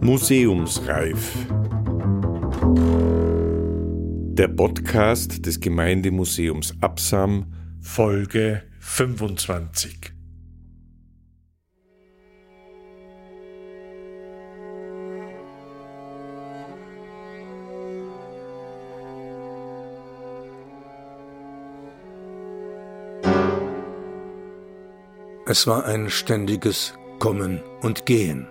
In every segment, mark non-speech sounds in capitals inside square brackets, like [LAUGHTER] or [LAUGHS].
Museumsreif. Der Podcast des Gemeindemuseums Absam, Folge 25. Es war ein ständiges Kommen und Gehen.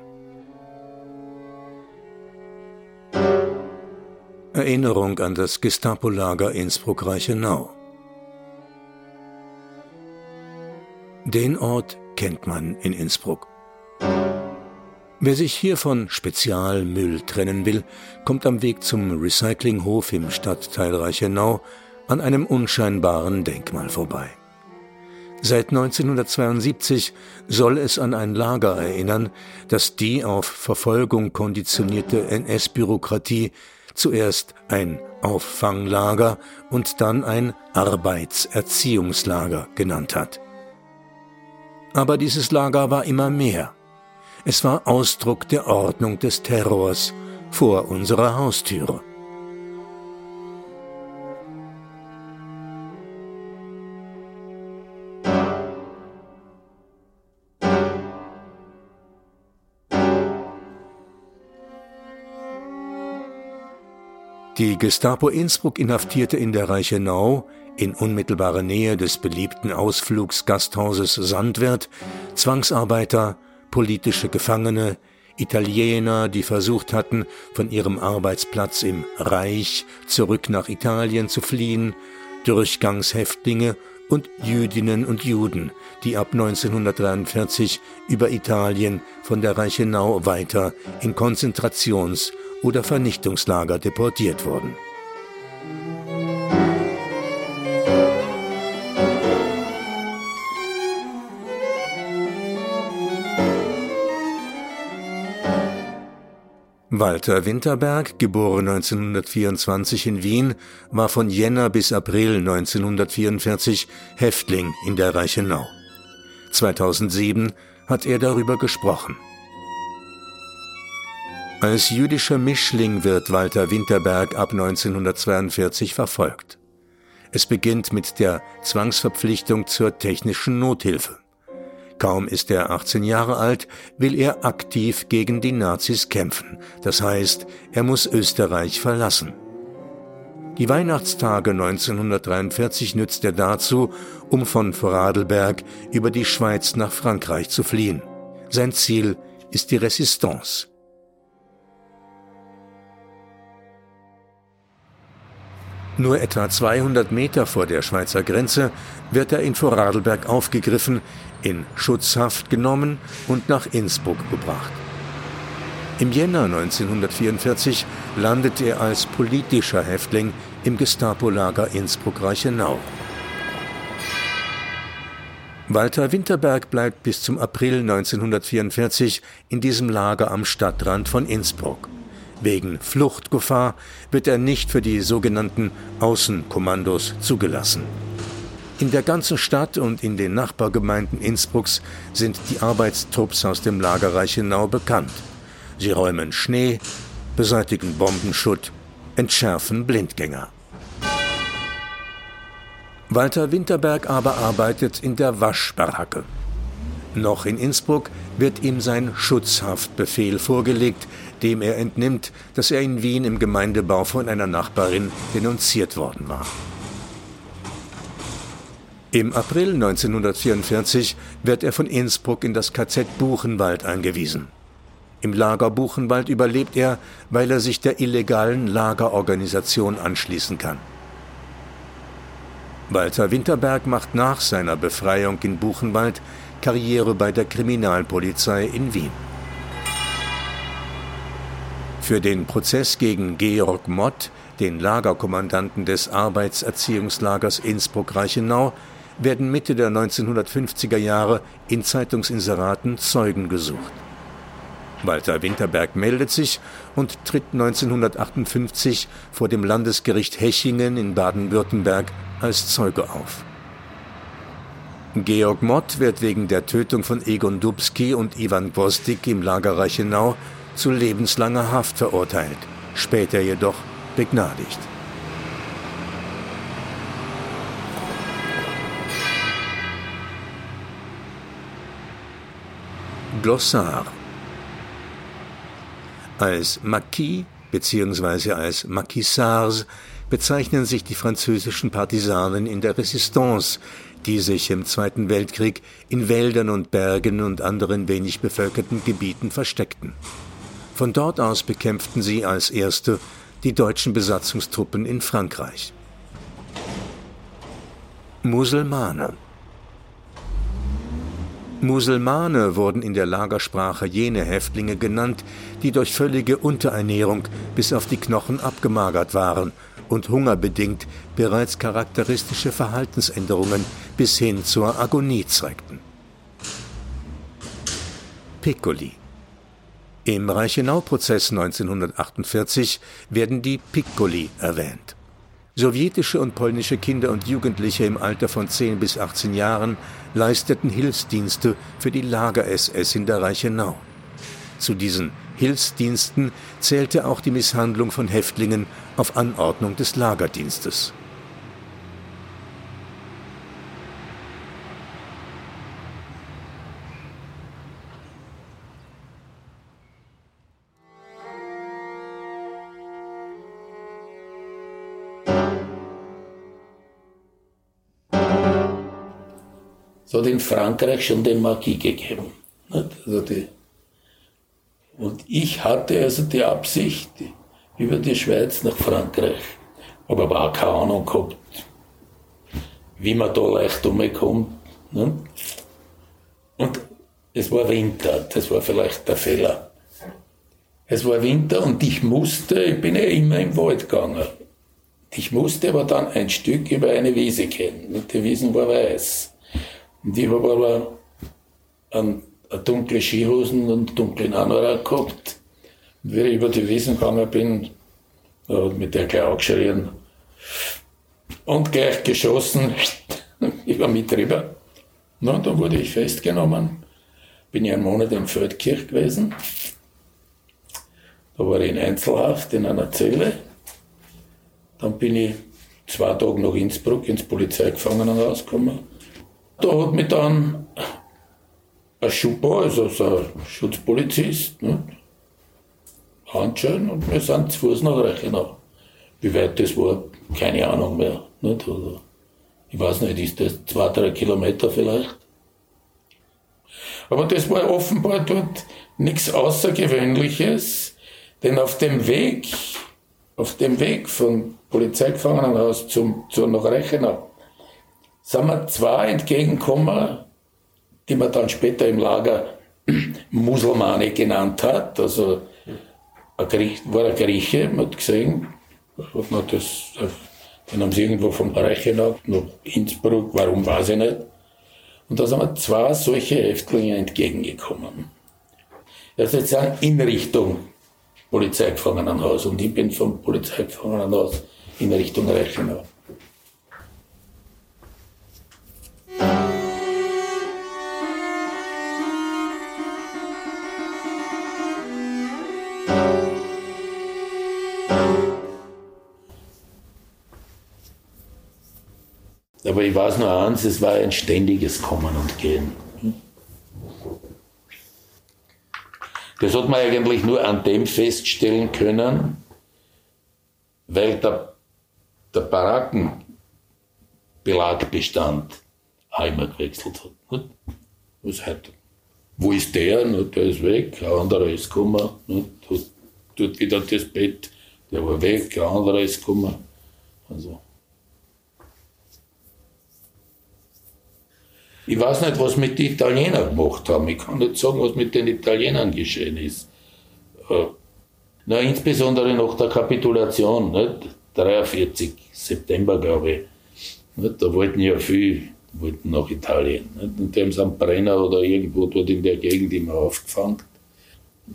Erinnerung an das Gestapo-Lager Innsbruck-Reichenau. Den Ort kennt man in Innsbruck. Wer sich hier von Spezialmüll trennen will, kommt am Weg zum Recyclinghof im Stadtteil Reichenau an einem unscheinbaren Denkmal vorbei. Seit 1972 soll es an ein Lager erinnern, das die auf Verfolgung konditionierte NS-Bürokratie zuerst ein Auffanglager und dann ein Arbeitserziehungslager genannt hat. Aber dieses Lager war immer mehr. Es war Ausdruck der Ordnung des Terrors vor unserer Haustüre. Die Gestapo Innsbruck inhaftierte in der Reichenau, in unmittelbarer Nähe des beliebten Ausflugsgasthauses Sandwert, Zwangsarbeiter, politische Gefangene, Italiener, die versucht hatten, von ihrem Arbeitsplatz im Reich zurück nach Italien zu fliehen, Durchgangshäftlinge und Jüdinnen und Juden, die ab 1943 über Italien von der Reichenau weiter in Konzentrations- oder Vernichtungslager deportiert wurden. Walter Winterberg, geboren 1924 in Wien, war von Jänner bis April 1944 Häftling in der Reichenau. 2007 hat er darüber gesprochen. Als jüdischer Mischling wird Walter Winterberg ab 1942 verfolgt. Es beginnt mit der Zwangsverpflichtung zur technischen Nothilfe. Kaum ist er 18 Jahre alt, will er aktiv gegen die Nazis kämpfen. Das heißt, er muss Österreich verlassen. Die Weihnachtstage 1943 nützt er dazu, um von Vorarlberg über die Schweiz nach Frankreich zu fliehen. Sein Ziel ist die Resistance. Nur etwa 200 Meter vor der Schweizer Grenze wird er in Vorarlberg aufgegriffen, in Schutzhaft genommen und nach Innsbruck gebracht. Im Jänner 1944 landet er als politischer Häftling im Gestapo-Lager Innsbruck-Reichenau. Walter Winterberg bleibt bis zum April 1944 in diesem Lager am Stadtrand von Innsbruck. Wegen Fluchtgefahr wird er nicht für die sogenannten Außenkommandos zugelassen. In der ganzen Stadt und in den Nachbargemeinden Innsbrucks sind die Arbeitstrupps aus dem Lager Reichenau bekannt. Sie räumen Schnee, beseitigen Bombenschutt, entschärfen Blindgänger. Walter Winterberg aber arbeitet in der Waschbaracke. Noch in Innsbruck wird ihm sein Schutzhaftbefehl vorgelegt, dem er entnimmt, dass er in Wien im Gemeindebau von einer Nachbarin denunziert worden war. Im April 1944 wird er von Innsbruck in das KZ Buchenwald eingewiesen. Im Lager Buchenwald überlebt er, weil er sich der illegalen Lagerorganisation anschließen kann. Walter Winterberg macht nach seiner Befreiung in Buchenwald Karriere bei der Kriminalpolizei in Wien. Für den Prozess gegen Georg Mott, den Lagerkommandanten des Arbeitserziehungslagers Innsbruck-Reichenau, werden Mitte der 1950er Jahre in Zeitungsinseraten Zeugen gesucht. Walter Winterberg meldet sich und tritt 1958 vor dem Landesgericht Hechingen in Baden-Württemberg als Zeuge auf. Georg Mott wird wegen der Tötung von Egon Dubski und Ivan Gvozdik im Lager Reichenau zu lebenslanger Haft verurteilt, später jedoch begnadigt. Glossar Als Maquis bzw. als Maquisards bezeichnen sich die französischen Partisanen in der Resistance, die sich im Zweiten Weltkrieg in Wäldern und Bergen und anderen wenig bevölkerten Gebieten versteckten. Von dort aus bekämpften sie als erste die deutschen Besatzungstruppen in Frankreich. Musulmane Musulmane wurden in der Lagersprache jene Häftlinge genannt, die durch völlige Unterernährung bis auf die Knochen abgemagert waren und hungerbedingt bereits charakteristische Verhaltensänderungen bis hin zur Agonie zeigten. Piccoli Im Reichenau-Prozess 1948 werden die Piccoli erwähnt. Sowjetische und polnische Kinder und Jugendliche im Alter von 10 bis 18 Jahren leisteten Hilfsdienste für die Lager-SS in der Reichenau. Zu diesen Hilfsdiensten zählte auch die Misshandlung von Häftlingen auf Anordnung des Lagerdienstes. Es hat in Frankreich schon den Marquis gegeben. Also die, und ich hatte also die Absicht, über die Schweiz nach Frankreich, aber war keine Ahnung gehabt, wie man da leicht umkommt. Und es war Winter, das war vielleicht der Fehler. Es war Winter und ich musste, ich bin ja immer im Wald gegangen. Ich musste aber dann ein Stück über eine Wiese gehen. Die Wiesen war weiß. Und ich habe aber ein, eine dunkle Skihosen und dunklen Anorak gehabt. Und wie ich über die Wiesen gegangen bin, mit der gleich angeschrien und gleich geschossen [LAUGHS] über mich drüber. Na, dann wurde ich festgenommen. Bin ich einen Monat in Feldkirch gewesen. Da war ich in Einzelhaft in einer Zelle. Dann bin ich zwei Tage nach Innsbruck ins Polizeigefangenenhaus gekommen. Da hat mich dann ein Schupper, also so ein Schutzpolizist, ne, anschauen und wir sind zu Fuß nach Reichenau. Wie weit das war, keine Ahnung mehr. Nicht? Also, ich weiß nicht, ist das zwei, drei Kilometer vielleicht? Aber das war offenbar dort nichts Außergewöhnliches, denn auf dem Weg, auf dem Weg vom Polizeigefangenenhaus zum, zu nach Reichenau, sind mir zwei entgegengekommen, die man dann später im Lager [CLEARS THROAT] Musulmane genannt hat. Also ein Griech, war ein Grieche, man hat gesehen, hat man das, den haben sie irgendwo vom Reichenau nach Innsbruck, warum weiß ich nicht. Und da sind mir zwei solche Häftlinge entgegengekommen. Also jetzt in Richtung Polizeigefangenenhaus und ich bin vom Polizeigefangenenhaus in Richtung Reichenau. Aber ich weiß nur eins, es war ein ständiges Kommen und Gehen. Das hat man eigentlich nur an dem feststellen können, weil der, der Barackenbelagbestand einmal gewechselt hat. Was halt, wo ist der? Der ist weg, ein anderer ist gekommen. Dort wieder das Bett, der war weg, ein anderer ist gekommen. Also. Ich weiß nicht, was mit den Italienern gemacht haben. Ich kann nicht sagen, was mit den Italienern geschehen ist. Äh, na, insbesondere nach der Kapitulation, nicht? 43. September, glaube ich. Nicht? Da wollten ja viele nach Italien. Nicht? Und die haben sie am Brenner oder irgendwo dort in der Gegend immer aufgefangen.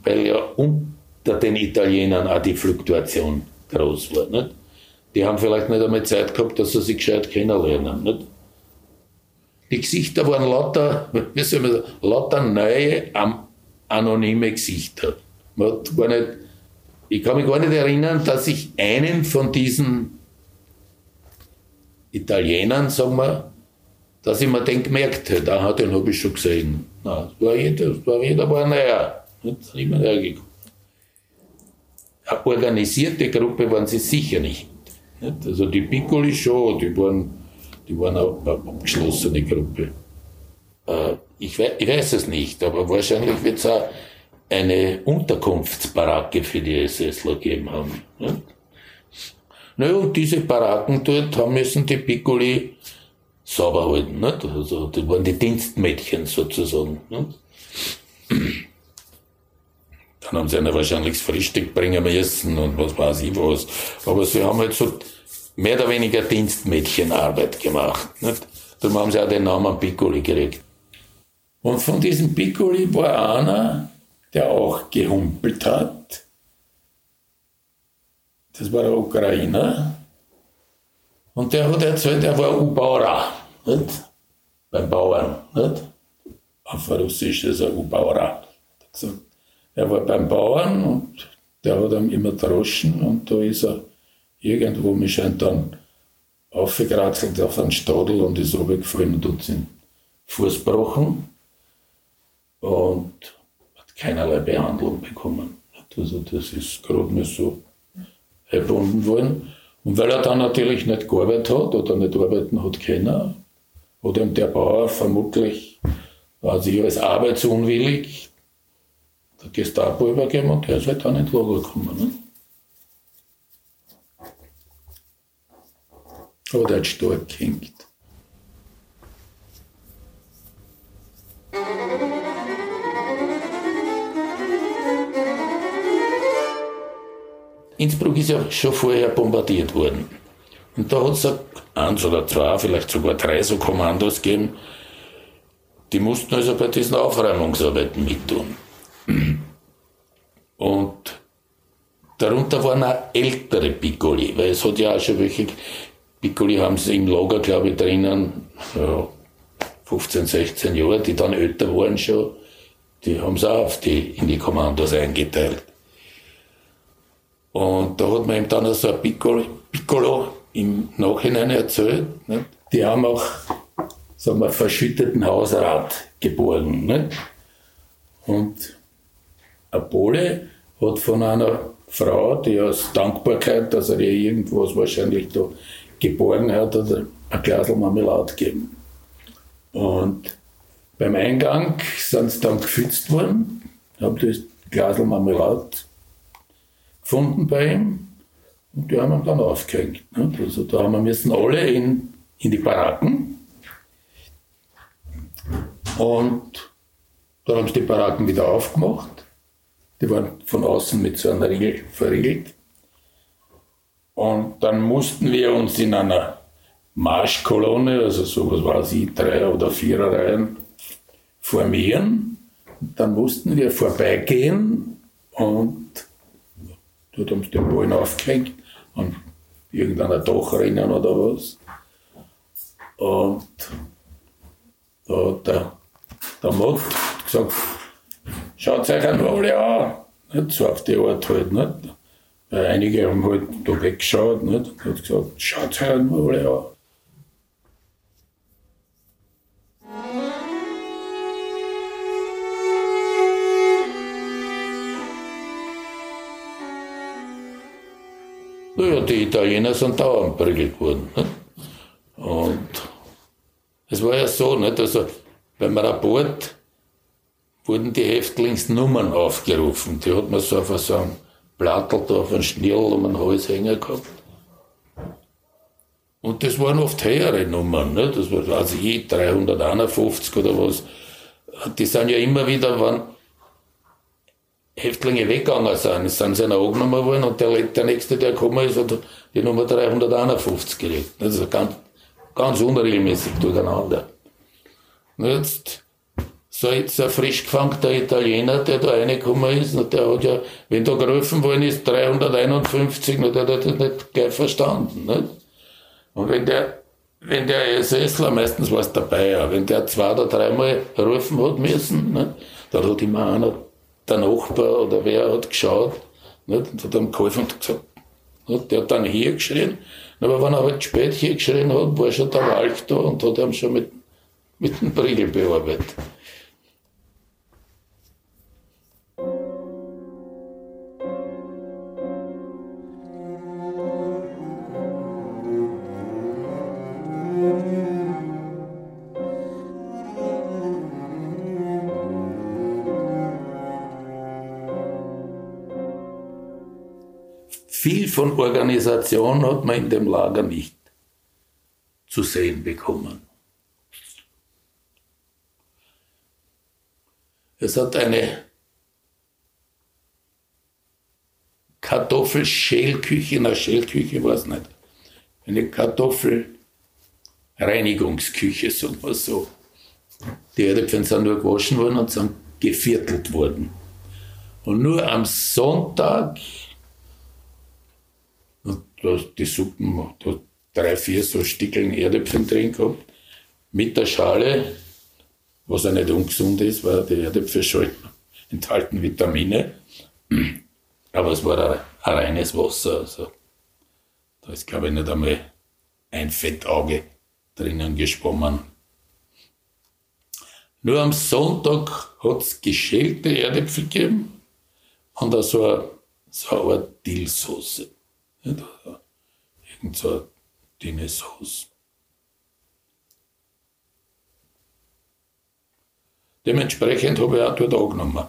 Weil ja unter den Italienern auch die Fluktuation groß war. Nicht? Die haben vielleicht nicht einmal Zeit gehabt, dass sie sich gescheit kennenlernen. Nicht? Die Gesichter waren lauter, wie soll man sagen, lauter neue, anonyme Gesichter. Man hat gar nicht, ich kann mich gar nicht erinnern, dass ich einen von diesen Italienern, sagen wir, dass ich mir den gemerkt hätte, aha, den habe ich schon gesehen. Nein, das war jeder, das war jeder war näher. Nicht immer näher gekommen. Eine organisierte Gruppe waren sie sicher nicht. nicht? Also die Piccoli schon, die waren, die waren eine abgeschlossene Gruppe. Äh, ich, weiß, ich weiß es nicht, aber wahrscheinlich wird es auch eine Unterkunftsbaracke für die SSler geben haben. Nicht? Naja, und diese Baracken dort haben müssen die Piccoli sauber halten. Nicht? Also, das waren die Dienstmädchen sozusagen. Nicht? Dann haben sie ihnen wahrscheinlich das Frühstück bringen müssen und was weiß ich was. Aber sie haben halt so mehr oder weniger Dienstmädchenarbeit gemacht. Nicht? Darum haben sie auch den Namen Piccoli gekriegt. Und von diesem Piccoli war einer, der auch gehumpelt hat. Das war der Ukrainer. Und der hat erzählt, er war Ubauer, beim Bauern. Nicht? Auf Russisch ist er Ubauer. Er war beim Bauern und der hat ihm immer droschen und da ist er irgendwo, mich scheint dann aufgekratzelt auf einen Stadel und ist runtergefallen und hat den Fuß gebrochen und hat keinerlei Behandlung bekommen. Also das ist gerade nicht so erfunden worden. Und weil er dann natürlich nicht gearbeitet hat oder nicht arbeiten hat können, hat ihm der Bauer vermutlich, war sich als arbeitsunwillig, der Gestapo übergeben und der ist halt dann Lager gekommen. Ne? Stark gehängt. Innsbruck ist ja schon vorher bombardiert worden. Und da hat es eins oder zwei, vielleicht sogar drei so Kommandos gegeben, die mussten also bei diesen Aufräumungsarbeiten mittun. [CLEARS THROAT] Und darunter waren auch ältere Piccoli, weil es hat ja auch schon welche Piccoli haben sie im Lager, glaube ich, drinnen, ja, 15, 16 Jahre, die dann älter waren schon, die haben sie auch auf die, in die Kommandos eingeteilt. Und da hat man ihm dann so ein Piccolo, Piccolo im Nachhinein erzählt. Nicht? Die haben auch sagen wir, verschütteten Hausrat geborgen. Nicht? Und ein Pole hat von einer Frau, die aus Dankbarkeit, dass er ihr irgendwas wahrscheinlich da geborgen hat, hat ein Glas Marmelade gegeben. Und beim Eingang sind sie dann gefützt worden, haben das Glas Marmelade gefunden bei ihm und die haben ihn dann aufgehängt. Also da haben wir müssen alle in, in die Baracken und da haben sie die Baracken wieder aufgemacht. Die waren von außen mit so einer Riegel verriegelt. Und dann mussten wir uns in einer Marschkolonne, also so was weiß ich, drei oder vier Reihen, formieren. Dann mussten wir vorbeigehen und Dort haben sie den Ballen aufgehängt an irgendeiner Dachrinnen oder was. Und da hat der, der Mott gesagt, schaut euch einmal alle an. Nicht? So auf die Art halt. Nicht? Weil einige haben halt da weggeschaut nicht? und hat gesagt, schaut euch einmal alle an. Naja, die Italiener sind dauernd prügelt worden. Nicht? Und es war ja so, nicht? Also, beim Rapport wurden die Häftlingsnummern aufgerufen. Die hat man so auf so einem Plattel da auf einen Schnirl um den Hals hängen gehabt. Und das waren oft höhere Nummern, nicht? das war, also ich, 351 oder was. Die sind ja immer wieder, wenn Häftlinge weggegangen sind, sind sie angenommen worden und der, der nächste, der gekommen ist, hat die Nummer 351 gelegt. Das ist ganz, ganz unregelmäßig durcheinander. Und jetzt, so jetzt ein frisch gefangter Italiener, der da reingekommen ist, und der hat ja, wenn da gerufen worden ist, 351, und der hat das nicht gleich verstanden. Nicht? Und wenn der wenn der SSler, meistens war es dabei, ja, wenn der zwei oder dreimal rufen hat müssen, ne, dann hat immer einer, der Nachbar oder wer hat geschaut nicht, und hat ihm geholfen und gesagt, nicht, der hat dann hier geschrien, aber wenn er halt spät hier geschrien hat, war schon der Walch da und hat ihm schon mit, mit dem Briegel bearbeitet. Von Organisation hat man in dem Lager nicht zu sehen bekommen. Es hat eine Kartoffelschälküche, na Schälküche war nicht, eine Kartoffelreinigungsküche, sagen wir so. Die Erdäpfel sind nur gewaschen worden und sind geviertelt worden. Und nur am Sonntag die Suppen, da drei, vier so Stickeln Erdäpfel drin gehabt, mit der Schale, was auch nicht ungesund ist, weil die Erdäpfel schon enthalten Vitamine. Aber es war ein, ein reines Wasser. Also da ist, glaube ich, nicht einmal ein Fettauge drinnen geschwommen. Nur am Sonntag hat es geschälte Erdäpfel gegeben und auch so eine, so eine Dillsoße. Nicht? Irgend so eine dünne Sauce. Dementsprechend habe ich auch dort angenommen.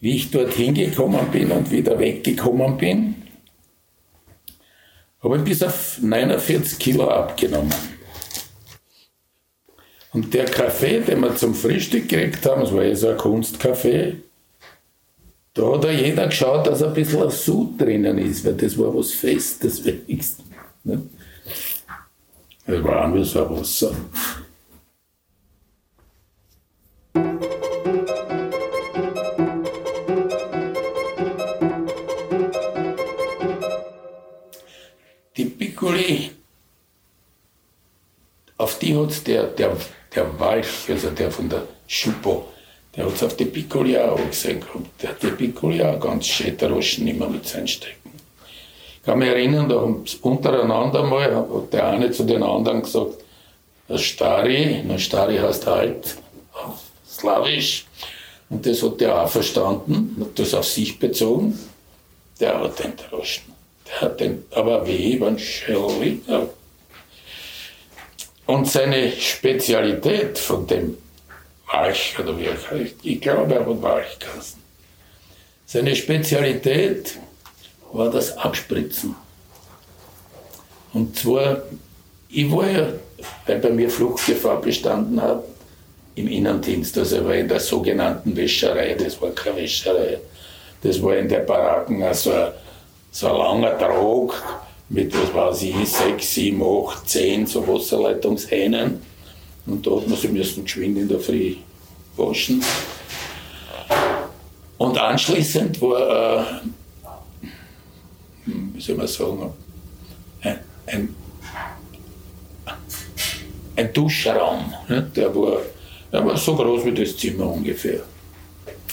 Wie ich dort hingekommen bin und wieder weggekommen bin, habe ich bis auf 49 Kilo abgenommen. Und der Kaffee, den wir zum Frühstück gekriegt haben, das war eh so ein Kunstkaffee, da hat ja jeder geschaut, dass ein bisschen ein Sud drinnen ist, weil das war was Festes [LAUGHS] wenigstens. Ne? Das war auch nur so ein Wasser. Die Piccoli, auf die hat der, der, der Walch, also der von der Schupo, der hat es auf die Piccoli auch gesehen gehabt. Der hat die Piccoli auch ganz schön droschen immer mit seinen Stecken. Ich kann mich erinnern, da haben untereinander mal, hat der eine zu den anderen gesagt, das Stari, na Stari heißt halt auf Slawisch, und das hat der auch verstanden, hat das auf sich bezogen. Der hat den droschen. Der hat den, aber wie, wann Schelli. Und seine Spezialität von dem Walch oder wie heißt. Ich glaube, er Walch geheißen. Seine Spezialität war das Abspritzen. Und zwar, ich war ja, weil bei mir Fluchtgefahr bestanden hat, im Innendienst, also war in der sogenannten Wäscherei, das war keine Wäscherei, das war in der Baracken also so ein langer Trog mit, was weiß ich, sechs, sieben, acht, zehn so Wasserleitungshähnen und da hat man sie müssen geschwind in der Früh waschen. Und anschließend war, äh, wie soll man sagen, ein, ein, ein Duschraum. Ne? Der, war, der war so groß wie das Zimmer ungefähr.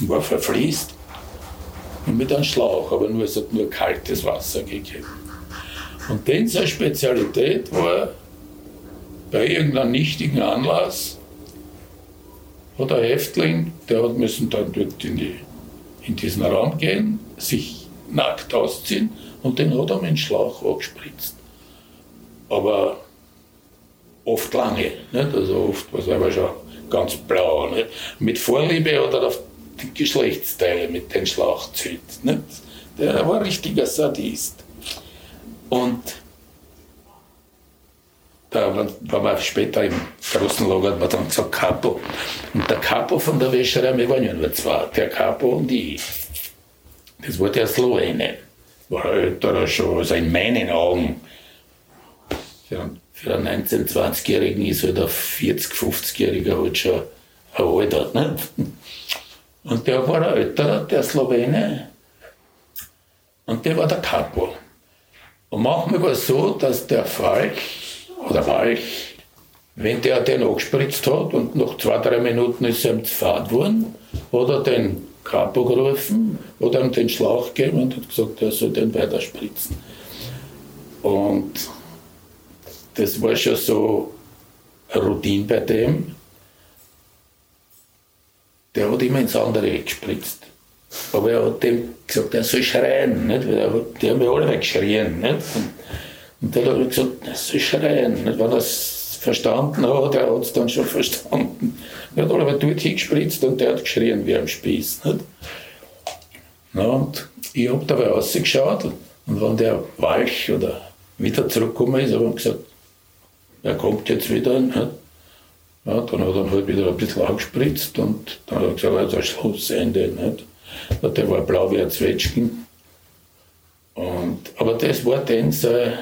War verfließt und mit einem Schlauch, aber nur, es hat nur kaltes Wasser gegeben. Und denn seine Spezialität war, bei irgendeinem nichtigen Anlass hat ein Häftling, der hat müssen dann dort in, die, in diesen Raum gehen, sich nackt ausziehen und den hat er mit dem Schlauch angespritzt. Aber oft lange, nicht? also oft war es aber schon ganz blau. Nicht? Mit Vorliebe hat er auf die Geschlechtsteile mit dem Schlauch zieht. Der war ein richtiger Sadist. Und da war man später im großen Lager, hat man dann gesagt Capo. Und der Capo von der Wäscherei, wir waren ja nur zwei, der Capo und ich. Das war der Slowene. War älterer schon, also in meinen Augen. Für, einen 19-, 20-Jährigen ist halt ein 40-, 50-Jähriger halt schon ein Alter. Nicht? Und der war ein älterer, der Slowene. Und der war der Capo. Und manchmal war es so, dass der Falk oder Walch, wenn der den angespritzt hat und nach zwei, drei Minuten ist er fad worden, hat er den Kapo gerufen, hat ihm den Schlauch gegeben und hat gesagt, er soll den weiterspritzen. Und das war schon so eine Routine bei dem. Der hat immer ins andere gespritzt. Aber er hat dem gesagt, er soll schreien. Nicht? Die haben ja alle weggeschrien. Nicht? Und der hat gesagt, er soll schreien. Nicht? Wenn er es verstanden hat, er hat es dann schon verstanden. Er hat aber dort hingespritzt und der hat geschrien wie am Spieß. Nicht? Na, und ich habe dabei rausgeschaut und wenn der Walch oder wieder zurückgekommen ist, habe ich gesagt, er kommt jetzt wieder. Nicht? Ja, dann hat er halt wieder ein bisschen angespritzt und dann hat er gesagt, also Schlussende. Nicht? Der war blau wie ein Zwetschgen. Und, aber das war dann sein,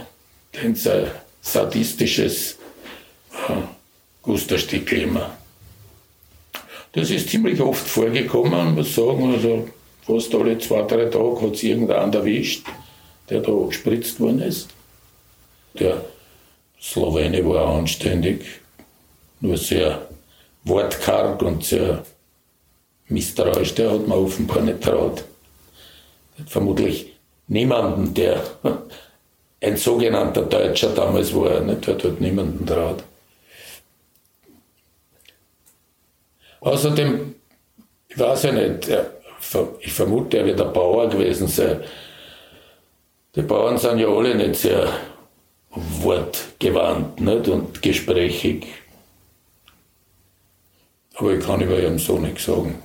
sein sadistisches äh, Gusterstückel immer. Das ist ziemlich oft vorgekommen, muss sagen, also fast alle zwei, drei Tage hat es irgendeinen erwischt, der da gespritzt worden ist. Der Slowene war anständig, nur sehr wortkarg und sehr misstrauisch, der hat mir offenbar nicht traut. Vermutlich niemanden, der [LAUGHS] ein sogenannter Deutscher damals war, nicht, hat halt niemanden traut. Außerdem, ich weiß ja nicht, ich vermute, er wird ein Bauer gewesen sein. Die Bauern sind ja alle nicht sehr wortgewandt nicht, und gesprächig. Aber ich kann über ihren Sohn nichts sagen.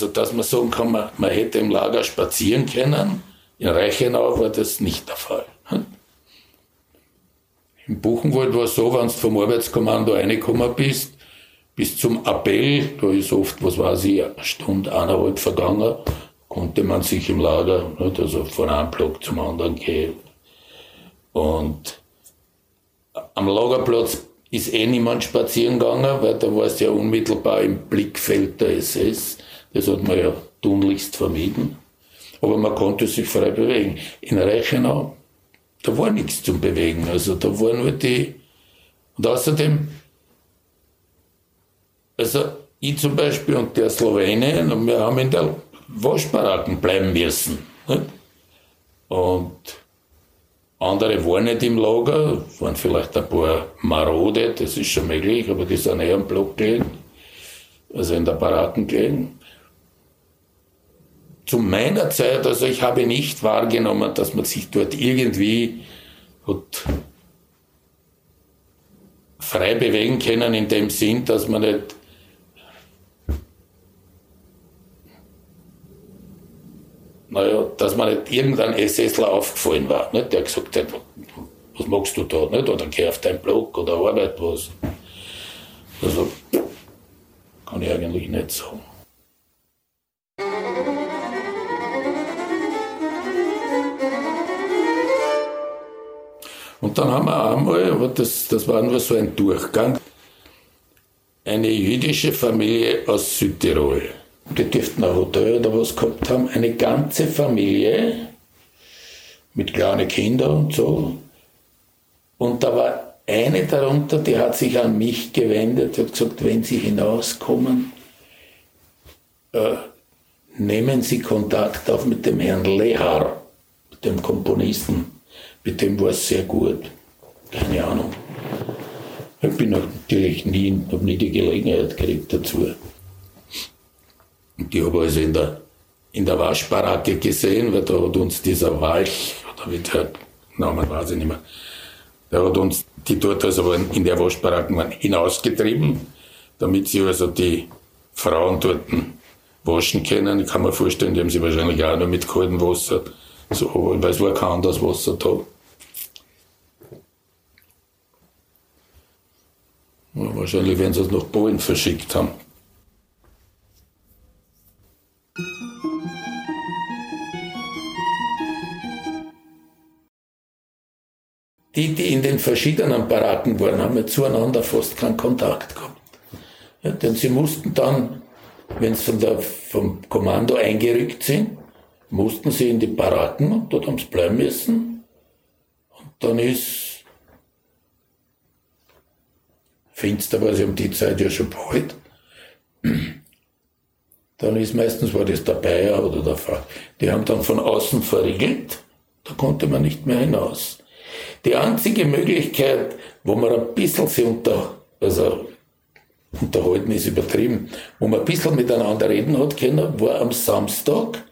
Also, dass man sagen kann, man, man hätte im Lager spazieren können. In Reichenau war das nicht der Fall. Im Buchenwald war es so, wenn du vom Arbeitskommando reingekommen bist, bis zum Appell, da ist oft, was weiß ich, eine Stunde, eineinhalb vergangen, konnte man sich im Lager, also von einem Block zum anderen gehen. Und am Lagerplatz ist eh niemand spazieren gegangen, weil da war es ja unmittelbar im Blickfeld der SS. Das hat man ja tunlichst vermieden. Aber man konnte sich frei bewegen. In Reichenau, da war nichts zum Bewegen. Also da waren nur die. Und außerdem, also ich zum Beispiel und der Slowene, und wir haben in der Waschbaracken bleiben müssen. Und andere waren nicht im Lager, waren vielleicht ein paar marode, das ist schon möglich, aber die sind eher am Block gelegen, also in der Baracken gelegen zu meiner Zeit, also ich habe nicht wahrgenommen, dass man sich dort irgendwie hat frei bewegen können, in dem Sinn, dass man nicht naja, dass man nicht irgendein SSler aufgefallen war, nicht? der gesagt hat, was machst du da, nicht? oder geh auf deinen Blog oder arbeit was. Also, kann ich eigentlich nicht sagen. Und dann haben wir einmal, aber das, das war nur so ein Durchgang, eine jüdische Familie aus Südtirol. Die dürften ein Hotel oder was gehabt haben. Eine ganze Familie mit kleinen Kindern und so. Und da war eine darunter, die hat sich an mich gewendet, hat gesagt, wenn Sie hinauskommen, äh, nehmen Sie Kontakt auf mit dem Herrn Lehar, dem Komponisten mit dem war es sehr gut. Keine Ahnung. Ich bin natürlich nie, habe nie die Gelegenheit gekriegt dazu. Und ich habe also in der, in der Waschbaracke gesehen, weil da hat uns dieser Walch, oder wie der Name weiß ich nicht mehr, der hat uns, die dort also in der Waschbaracke waren, hinausgetrieben, damit sie also die Frauen dort waschen können. Ich kann mir vorstellen, die haben sie wahrscheinlich auch nur mit kaltem Wasser, so, weil es war kein anderes Wasser da. Ja, wahrscheinlich werden sie es nach Polen verschickt haben. Die, die in den verschiedenen Baracken waren, haben ja zueinander fast keinen Kontakt gehabt. Ja, denn sie mussten dann, wenn sie von der, vom Kommando eingerückt sind, mussten sie in die Baracken und dort haben sie bleiben müssen. Und dann ist finster war sie um die Zeit ja schon bald. Dann ist meistens war das Bayer oder der Fahrer. Die haben dann von außen verriegelt, da konnte man nicht mehr hinaus. Die einzige Möglichkeit, wo man ein bisschen sich unter, also unterhalten ist übertrieben, wo man ein bisschen miteinander reden hat können, war am Samstag,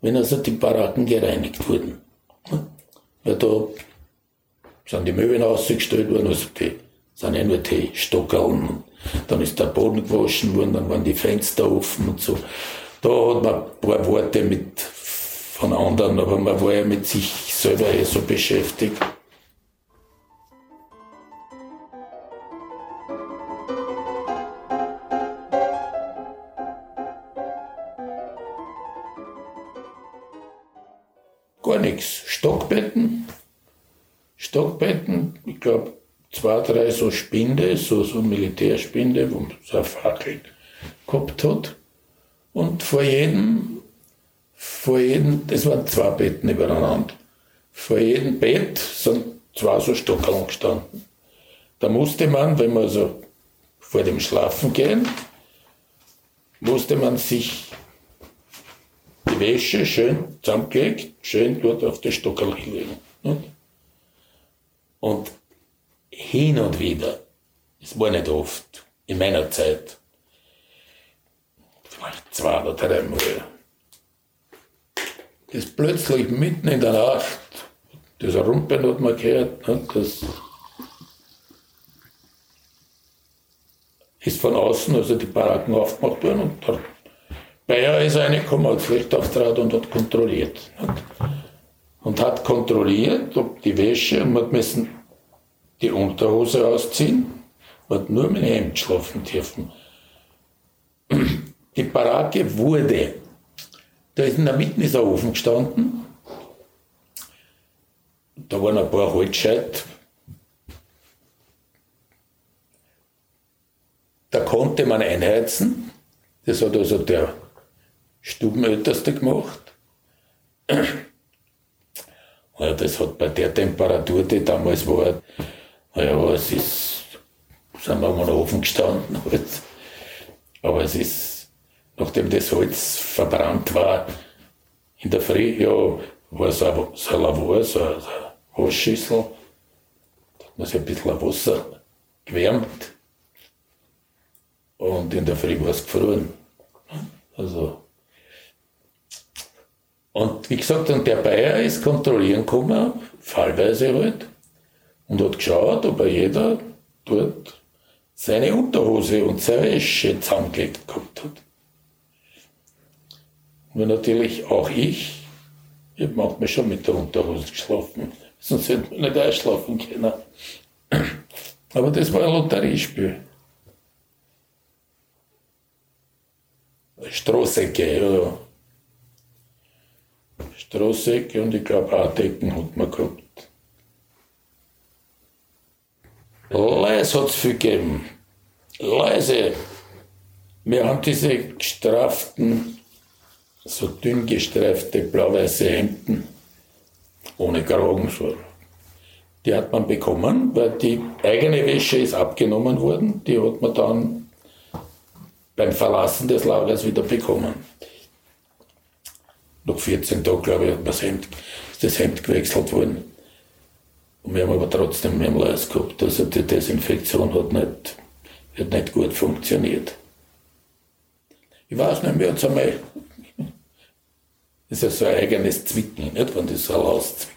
wenn also die Baracken gereinigt wurden. Ja, da sind die Möbel ausgestellt worden, also die sind ja nur die Stockerln. Dann ist der Boden gewaschen worden, dann waren die Fenster offen und so. Da hat man ein paar Worte mit von anderen, aber man war ja mit sich selber eh so beschäftigt. Gar nichts. Stockbetten, Stockbetten, ich glaube zwei, drei so Spinde, so, so Militärspinde, wo man so eine Fackel gehabt hat. Und vor jedem, vor jedem, das waren zwei Betten übereinander. Vor jedem Bett sind zwei so Stockerl gestanden. Da musste man, wenn man so vor dem Schlafen gehen, musste man sich die Wäsche schön zusammengelegt, schön dort auf die Stockerl legen. Und hin und wieder, es war nicht oft, in meiner Zeit, vielleicht zwei oder drei Mal, das plötzlich mitten in der Nacht, das Rumpeln hat man gehört, ne, das ist von außen, also die Baracken aufgemacht worden und der Bayer ist reingekommen, hat Licht aufgetragen und hat kontrolliert. Und hat kontrolliert, ob die Wäsche, und man hat müssen die Unterhose ausziehen, und nur mit Hemd schlafen dürfen. Die Baracke wurde, da ist in der Mitte ein Ofen gestanden, da waren ein paar Holzscheit, da konnte man einheizen, das hat also der Stubenälteste gemacht. Ja, das hat bei der Temperatur, die damals war, naja, es ist, sind wir mal Ofen gestanden. [LAUGHS] Halt. Aber es ist, nachdem das Holz verbrannt war, in der Früh, ja, war so ein, so ein Lavor, so eine Waschschüssel. Da hat man sich ein bisschen Wasser gewärmt. Und in der Früh war es gefroren. Also, und wie gesagt, und der Bayer ist kontrollieren gekommen, fallweise halt und hat geschaut, ob er jeder dort seine Unterhose und seine Wäsche zusammengelegt gehabt hat. Und natürlich auch ich, ich habe manchmal schon mit der Unterhose geschlafen, [LAUGHS] sonst hätte man nicht einschlafen können. [CLEARS THROAT] Aber das war ein Lotteriespiel. Straßecke, ja. Straßecke und ich glaube auch Decken hat man gehabt. Leise hat es viel gegeben. Leise. Wir haben diese gestraften, so dünn gestreifte blau-weiße Hemden ohne Kragen. So. Die hat man bekommen, weil die eigene Wäsche ist abgenommen worden. Die hat man dann beim Verlassen des Lagers wieder bekommen. Nach 14 Tagen, glaube ich, das Hemd, ist das Hemd gewechselt worden. Und wir haben aber trotzdem Memoirs gehabt. Also die Desinfektion hat nicht, hat nicht gut funktioniert. Ich weiß nicht, hat es einmal, das ist ja so ein eigenes Zwicken, nicht, wenn das so rauszwickt.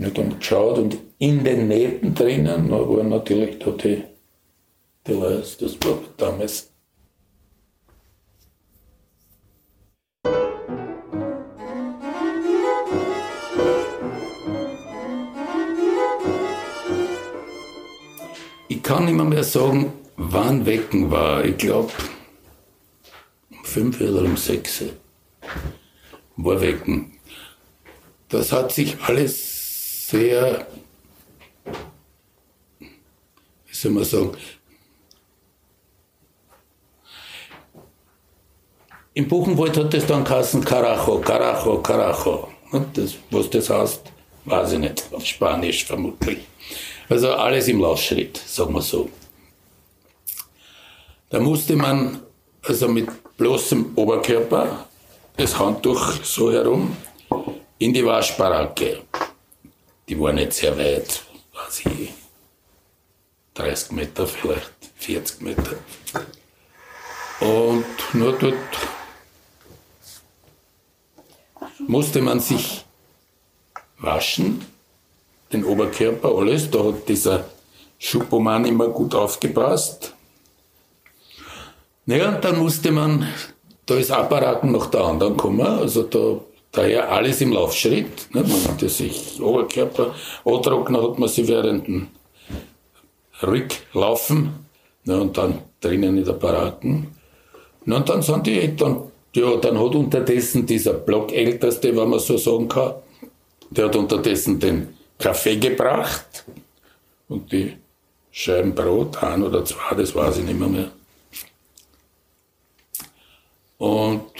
Habe dann geschaut und in den Nähten drinnen, da waren natürlich da die, die Leute, das war damals kann nicht mehr sagen, wann Wecken war. Ich glaube, um fünf oder um sechs war Wecken. Das hat sich alles sehr soll man sagen, Im Buchenwald hat es dann geheißen Carajo, Carajo, Carajo. Das, was das heißt, weiß ich nicht. Auf Spanisch vermutlich. Also alles im Laufschritt, sagen wir so. Da musste man also mit bloßem Oberkörper das Handtuch so herum in die Waschbaracke. Die war nicht sehr weit, weiß ich, 30 Meter vielleicht, 40 Meter. Und nur dort musste man sich waschen, den Oberkörper, alles. Da hat dieser Schuppomann immer gut aufgepasst. Naja, und dann musste man, da ist Apparaten nach der anderen gekommen, also da, daher alles im Laufschritt. Ne? Man hatte sich Oberkörper antrocknen, hat man sie während dem Rücklaufen ne? und dann drinnen in der Apparaten. Ne? Und dann sind die dann ja, dann hat unterdessen dieser Blockälteste, wenn man so sagen kann, der hat unterdessen den Kaffee gebracht und die Scheiben Brot, ein oder zwei, das weiß ich nicht mehr. mehr. Und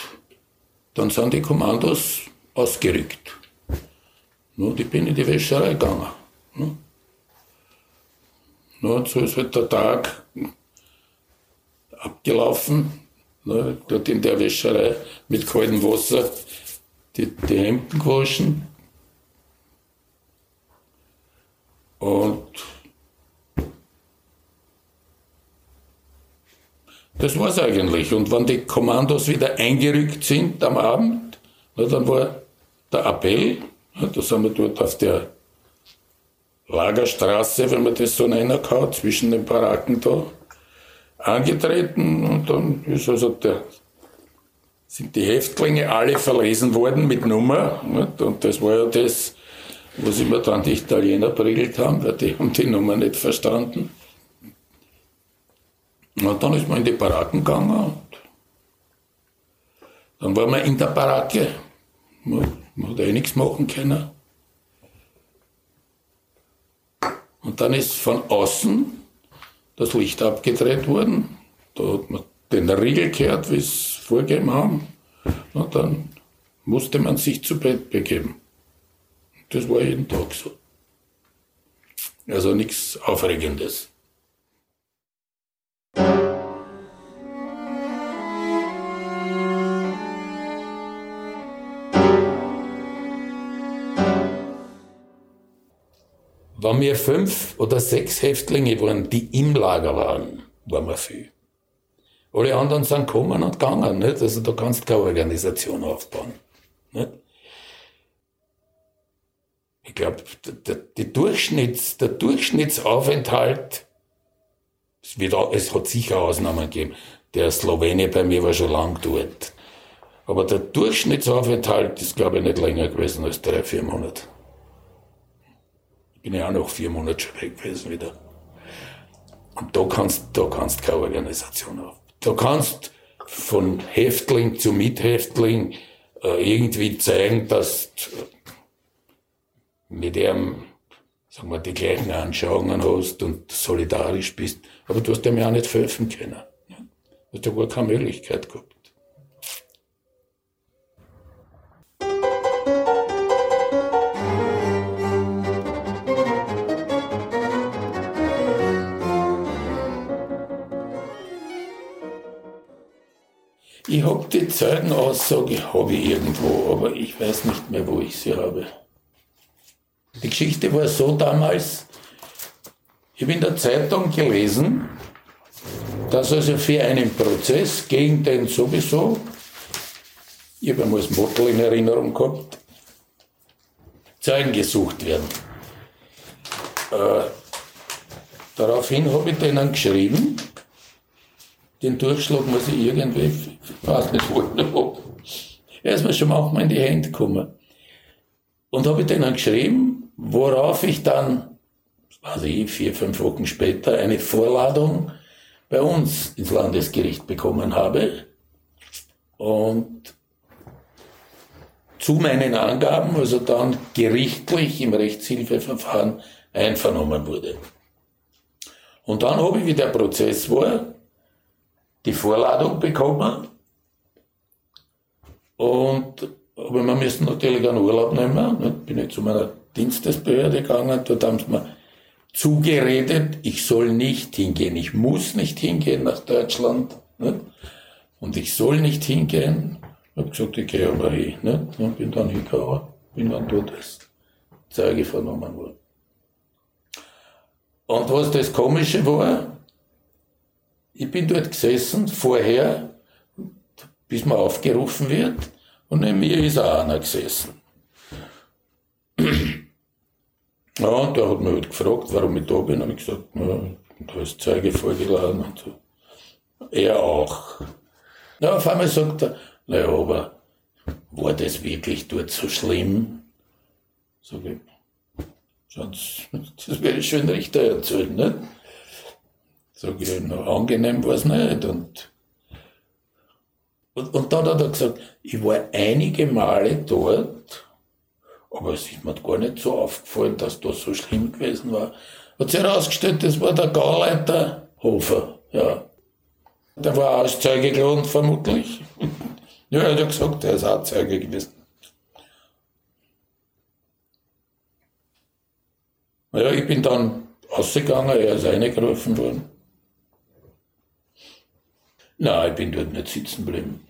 dann sind die Kommandos ausgerückt. Nur ich bin in die Wäscherei gegangen. Ne? und so ist halt der Tag abgelaufen ne, dort in der Wäscherei mit kaltem Wasser die, die Hemden gewaschen. Und das war es eigentlich. Und wenn die Kommandos wieder eingerückt sind am Abend, na, dann war der Appell, na, da sind wir dort auf der Lagerstraße, wenn man das so nennen kann, zwischen den Baracken da angetreten und dann ist also der, sind die Häftlinge alle verlesen worden mit Nummer. Nicht? Und das war ja das, was immer dann die Italiener prügelt haben, weil die haben die Nummer nicht verstanden. Und dann ist man in die Baracken gegangen und dann war man in der Baracke. Man, man hat eh nichts machen können. Und dann ist von außen das Licht abgedreht worden. Da hat man den Riegel gehört, wie es vorgegeben haben. Und dann musste man sich zu Bett begeben. Das war jeden Tag so. Also nichts Aufregendes. Wenn wir fünf oder sechs Häftlinge waren, die im Lager waren, waren wir viel. Alle anderen sind gekommen und gegangen, nicht? Also da kannst du keine Organisation aufbauen. Nicht? Ich glaube, der, der, Durchschnitts, der Durchschnittsaufenthalt, es, wird, es hat sicher Ausnahmen gegeben. Der Slowene bei mir war schon lang dort. Aber der Durchschnittsaufenthalt ist, glaube ich, nicht länger gewesen als drei, vier Monate bin ja auch noch vier Monate schon weg gewesen wieder. Und da kannst, da kannst keine Organisation auf. Da kannst von Häftling zu Mithäftling äh, irgendwie zeigen, dass du mit ihm, sagen wir, die gleichen Anschauungen hast und solidarisch bist. Aber du hast dem ja auch nicht helfen können. Du hast ja gar keine Möglichkeit gehabt. Ich habe die Zeugenaussage habe ich irgendwo, aber ich weiß nicht mehr, wo ich sie habe. Die Geschichte war so damals, ich habe in der Zeitung gelesen, dass also für einen Prozess gegen den sowieso, ich habe einmal das Motto in Erinnerung gehabt, Zeugen gesucht werden. Äh, daraufhin habe ich denen geschrieben, den Durchschlag muss ich irgendwie, ich weiß nicht wo, er ist mir schon manchmal in die Hände gekommen. Und habe ich denen geschrieben, worauf ich dann, weiß ich, vier, fünf Wochen später eine Vorladung bei uns ins Landesgericht bekommen habe. Und zu meinen Angaben, also dann gerichtlich im Rechtshilfeverfahren einvernommen wurde. Und dann habe ich, wie der Prozess war, die Vorladung bekommen. Und, aber wir müssen natürlich einen Urlaub nehmen. Bin ich zu meiner Dienstesbehörde gegangen, dort haben sie mir zugeredet, ich soll nicht hingehen, ich muss nicht hingehen nach Deutschland. Nicht? Und ich soll nicht hingehen. Ich habe gesagt, ich gehe aber hin. Nicht? Und bin dann hingegangen, bin dann dort als Zeuge vernommen worden. Und was das Komische war, ich bin dort gesessen, vorher, bis man aufgerufen wird, und neben mir ist auch einer gesessen. Ja, der hat mich halt gefragt, warum ich da bin. Und ich gesagt, ja, da ist Zeuge vorgeladen und so. Er auch. Ja, auf einmal sagt er, naja, aber war das wirklich dort so schlimm? Sag ich, sonst, das werde ich schon Richter erzählen, nicht? Sag ich, na, angenehm war es nicht. Und, und, und dann hat er gesagt, ich war einige Male dort, aber es ist mir gar nicht so aufgefallen, dass das so schlimm gewesen war. Hat sich herausgestellt, das war der Gauleiter Hofer, ja. Der war Auszeuge gelohnt, vermutlich. [LAUGHS] ja, er hat ja gesagt, er ist auch Zeuge gewesen. Naja, ich bin dann ausgegangen, er ist reingerufen worden. Nein, ich bin dort nicht sitzen geblieben.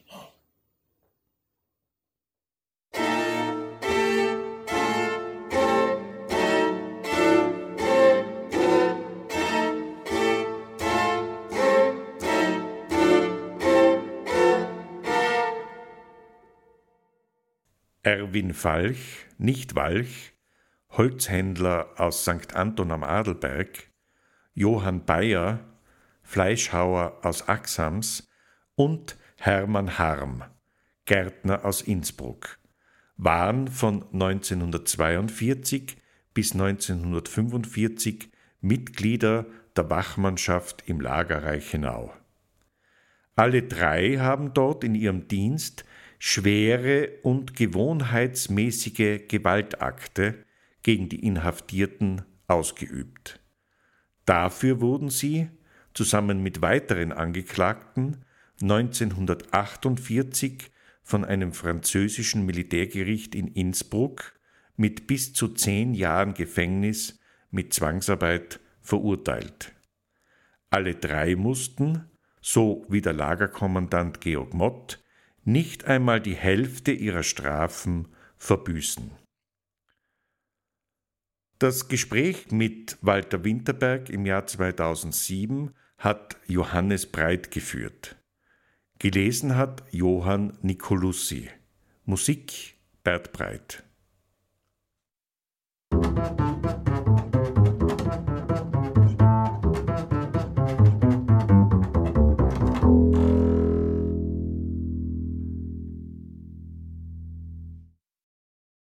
Erwin Falch, nicht Walch, Holzhändler aus St. Anton am Adelberg, Johann Bayer, Fleischhauer aus Axams und Hermann Harm, Gärtner aus Innsbruck, waren von 1942 bis 1945 Mitglieder der Wachmannschaft im Lager Reichenau. Alle drei haben dort in ihrem Dienst schwere und gewohnheitsmäßige Gewaltakte gegen die Inhaftierten ausgeübt. Dafür wurden sie, zusammen mit weiteren Angeklagten, 1948 von einem französischen Militärgericht in Innsbruck mit bis zu zehn Jahren Gefängnis mit Zwangsarbeit verurteilt. Alle drei mussten, so wie der Lagerkommandant Georg Mott, nicht einmal die Hälfte ihrer Strafen verbüßen. Das Gespräch mit Walter Winterberg im Jahr 2007 hat Johannes Breit geführt. Gelesen hat Johann Nicolussi. Musik Bert Breit. Musik